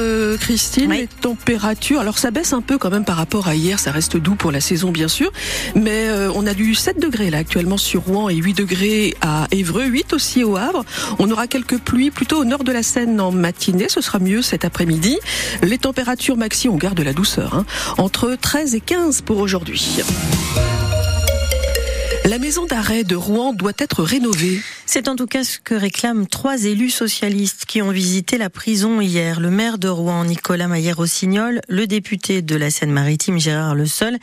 Euh, Christine, les températures, alors ça baisse un peu quand même par rapport à hier, ça reste doux pour la saison bien sûr, mais euh, on a du 7 degrés là actuellement sur Rouen et 8 degrés à Évreux, 8 aussi au Havre. On aura quelques pluies plutôt au nord de la Seine en matinée, ce sera mieux cet après-midi. Les températures maxi, on garde la douceur, hein, entre 13 et 15 pour aujourd'hui. La maison d'arrêt de Rouen doit être rénovée. C'est en tout cas ce que réclament trois élus socialistes qui ont visité la prison hier. Le maire de Rouen, Nicolas Maillère-Rossignol, le député de la Seine-Maritime, Gérard Le Sol,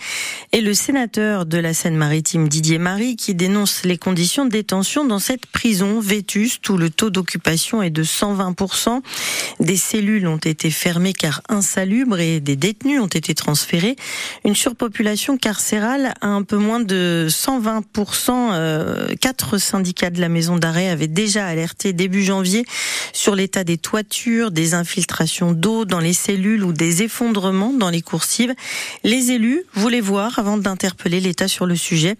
et le sénateur de la Seine-Maritime, Didier Marie, qui dénoncent les conditions de détention dans cette prison vétuste où le taux d'occupation est de 120%. Des cellules ont été fermées car insalubres et des détenus ont été transférés. Une surpopulation carcérale à un peu moins de 120% euh, quatre syndicats de la maison d'arrêt avaient déjà alerté début janvier sur l'état des toitures, des infiltrations d'eau dans les cellules ou des effondrements dans les coursives. Les élus voulaient voir avant d'interpeller l'État sur le sujet.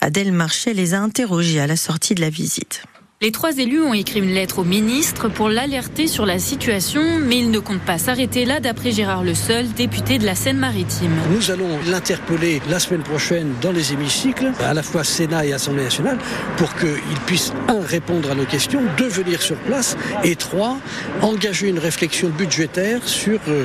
Adèle Marchais les a interrogés à la sortie de la visite. Les trois élus ont écrit une lettre au ministre pour l'alerter sur la situation, mais ils ne comptent pas s'arrêter là, d'après Gérard Le Seul, député de la Seine-Maritime. Nous allons l'interpeller la semaine prochaine dans les hémicycles, à la fois Sénat et Assemblée nationale, pour qu'il puisse, un, répondre à nos questions, deux, venir sur place, et trois, engager une réflexion budgétaire sur euh,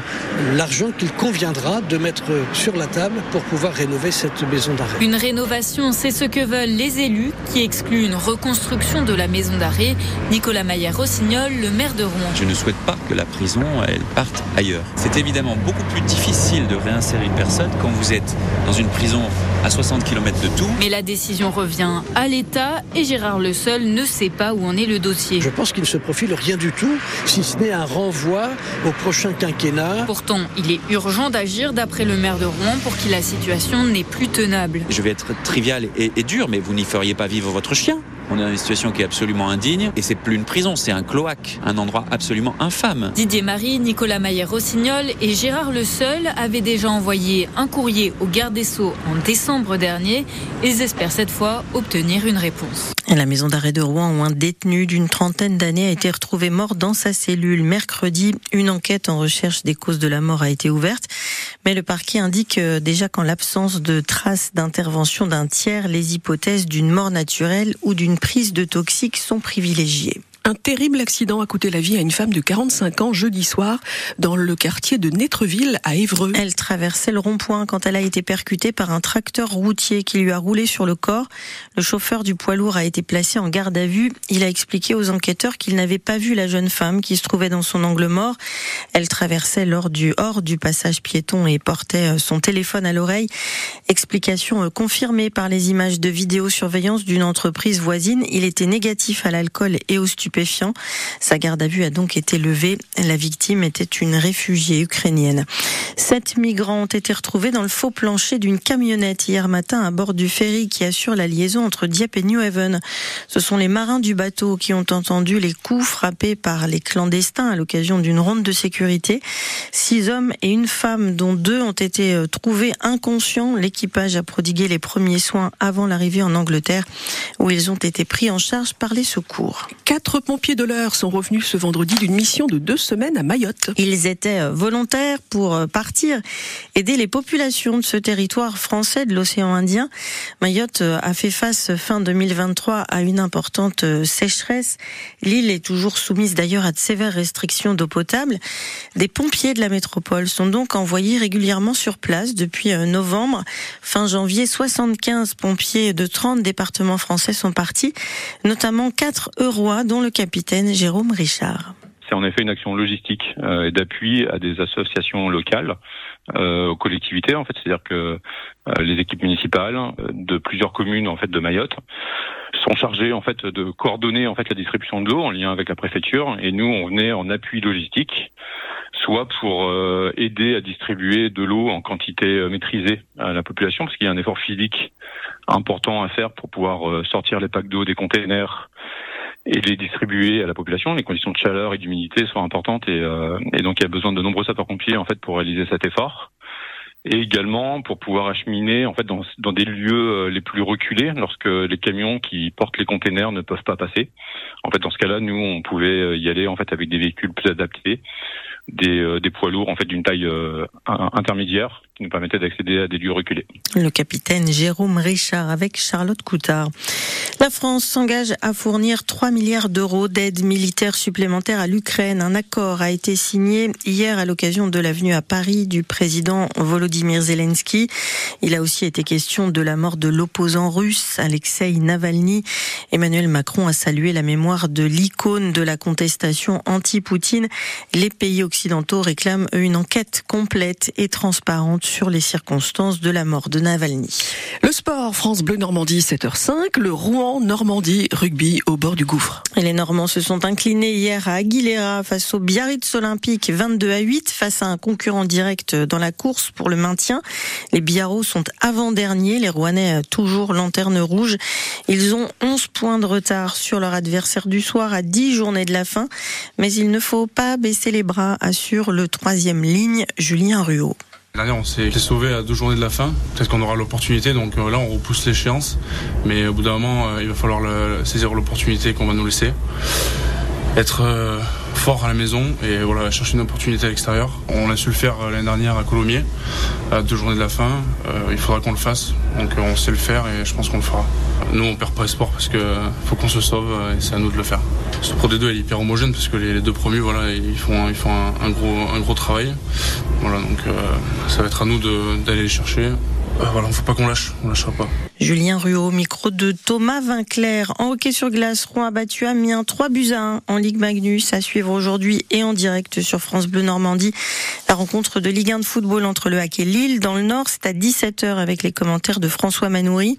l'argent qu'il conviendra de mettre sur la table pour pouvoir rénover cette maison d'arrêt. Une rénovation, c'est ce que veulent les élus, qui excluent une reconstruction de la maison maison d'arrêt. Nicolas Maillard-Rossignol, le maire de Rouen. Je ne souhaite pas que la prison elle parte ailleurs. C'est évidemment beaucoup plus difficile de réinsérer une personne quand vous êtes dans une prison à 60 km de tout. Mais la décision revient à l'État et Gérard Le Seul ne sait pas où en est le dossier. Je pense qu'il ne se profile rien du tout, si ce n'est un renvoi au prochain quinquennat. Pourtant, il est urgent d'agir d'après le maire de Rouen pour que la situation n'est plus tenable. Je vais être trivial et, et dur, mais vous n'y feriez pas vivre votre chien. On est dans une situation qui est absolument indigne et c'est plus une prison, c'est un cloaque, un endroit absolument infâme. Didier Marie, Nicolas Maillère-Rossignol et Gérard Le Seul avaient déjà envoyé un courrier au garde des Sceaux en décembre dernier. Ils espèrent cette fois obtenir une réponse. La maison d'arrêt de Rouen où un détenu d'une trentaine d'années a été retrouvé mort dans sa cellule. Mercredi, une enquête en recherche des causes de la mort a été ouverte. Mais le parquet indique euh, déjà qu'en l'absence de traces d'intervention d'un tiers, les hypothèses d'une mort naturelle ou d'une prise de toxiques sont privilégiées. Un terrible accident a coûté la vie à une femme de 45 ans jeudi soir dans le quartier de Nétreville à Évreux. Elle traversait le rond-point quand elle a été percutée par un tracteur routier qui lui a roulé sur le corps. Le chauffeur du poids lourd a été placé en garde à vue. Il a expliqué aux enquêteurs qu'il n'avait pas vu la jeune femme qui se trouvait dans son angle mort. Elle traversait lors du hors du passage piéton et portait euh, son téléphone à l'oreille. Explication euh, confirmée par les images de vidéosurveillance d'une entreprise voisine. Il était négatif à l'alcool et au stupéfiants sa garde à vue a donc été levée. La victime était une réfugiée ukrainienne. Sept migrants ont été retrouvés dans le faux plancher d'une camionnette hier matin à bord du ferry qui assure la liaison entre Dieppe et New Haven. Ce sont les marins du bateau qui ont entendu les coups frappés par les clandestins à l'occasion d'une ronde de sécurité. Six hommes et une femme, dont deux ont été euh, trouvés inconscients. L'équipage a prodigué les premiers soins avant l'arrivée en Angleterre, où ils ont été pris en charge par les secours. Quatre pompiers de l'heure sont revenus ce vendredi d'une mission de deux semaines à Mayotte. Ils étaient euh, volontaires pour euh, partir aider les populations de ce territoire français de l'océan Indien. Mayotte a fait face fin 2023 à une importante sécheresse. L'île est toujours soumise d'ailleurs à de sévères restrictions d'eau potable. Des pompiers de la métropole sont donc envoyés régulièrement sur place depuis novembre. Fin janvier, 75 pompiers de 30 départements français sont partis, notamment 4 Eurois dont le capitaine Jérôme Richard. C'est en effet une action logistique euh, et d'appui à des associations locales, euh, aux collectivités en fait, c'est-à-dire que euh, les équipes municipales de plusieurs communes en fait de Mayotte sont chargées en fait de coordonner en fait la distribution de l'eau en lien avec la préfecture et nous on venait en appui logistique soit pour aider à distribuer de l'eau en quantité maîtrisée à la population parce qu'il y a un effort physique important à faire pour pouvoir sortir les packs d'eau des containers et les distribuer à la population. Les conditions de chaleur et d'humidité sont importantes et, euh, et, donc il y a besoin de nombreux sapeurs-pompiers en fait pour réaliser cet effort. Et également pour pouvoir acheminer en fait dans, des lieux les plus reculés lorsque les camions qui portent les containers ne peuvent pas passer. En fait, dans ce cas-là, nous on pouvait y aller en fait avec des véhicules plus adaptés des, euh, poids lourds en fait d'une taille euh, intermédiaire qui nous permettait d'accéder à des lieux reculés. Le capitaine Jérôme Richard avec Charlotte Coutard. La France s'engage à fournir 3 milliards d'euros d'aide militaire supplémentaire à l'Ukraine. Un accord a été signé hier à l'occasion de l'avenue à Paris du président Volodymyr Zelensky. Il a aussi été question de la mort de l'opposant russe Alexei Navalny. Emmanuel Macron a salué la mémoire de l'icône de la contestation anti-Poutine. Les pays occidentaux réclament une enquête complète et transparente sur les circonstances de la mort de Navalny. Le sport, France Bleu Normandie, 7h05, le Rouen Normandie rugby au bord du gouffre. Et les Normands se sont inclinés hier à Aguilera face au Biarritz Olympique 22 à 8 face à un concurrent direct dans la course pour le maintien. Les Biarros sont avant-derniers, les Rouennais toujours lanterne rouge. Ils ont 11 points de retard sur leur adversaire du soir à 10 journées de la fin, mais il ne faut pas baisser les bras assure le troisième ligne, Julien Ruot. L'année, on s'est sauvé à deux journées de la fin. Peut-être qu'on aura l'opportunité, donc euh, là, on repousse l'échéance. Mais au bout d'un moment, euh, il va falloir saisir l'opportunité qu'on va nous laisser. Être euh, fort à la maison et voilà, chercher une opportunité à l'extérieur. On a su le faire l'année dernière à Colomiers, à deux journées de la fin. il faudra qu'on le fasse. Donc on sait le faire et je pense qu'on le fera. Nous, on perd pas espoir parce que faut qu'on se sauve et c'est à nous de le faire. Ce Pro D2 est hyper homogène parce que les, deux premiers, voilà, ils font, ils font un, gros, un gros travail. Voilà, donc euh, ça va être à nous d'aller les chercher. Euh, voilà, faut pas qu'on lâche, on lâchera pas. Julien Ruot, micro de Thomas Vinclair. En hockey sur glace, Rouen a battu Amiens 3 buts à 1 en Ligue Magnus à suivre aujourd'hui et en direct sur France Bleu Normandie. La rencontre de Ligue 1 de football entre le Hack et Lille dans le Nord, c'est à 17h avec les commentaires de François Manoury.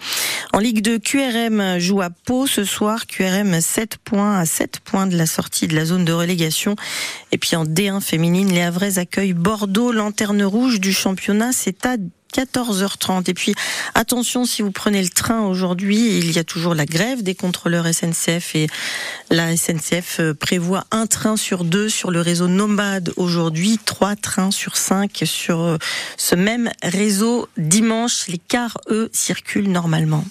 En Ligue 2, QRM joue à Pau ce soir. QRM 7 points à 7 points de la sortie de la zone de relégation. Et puis en D1 féminine, les Havrais accueillent Bordeaux, lanterne rouge du championnat. C'est à 14h30. Et puis, attention, si vous prenez le train aujourd'hui, il y a toujours la grève des contrôleurs SNCF et la SNCF euh, prévoit un train sur deux sur le réseau Nomade aujourd'hui, trois trains sur cinq sur euh, ce même réseau dimanche. Les cars, eux, circulent normalement.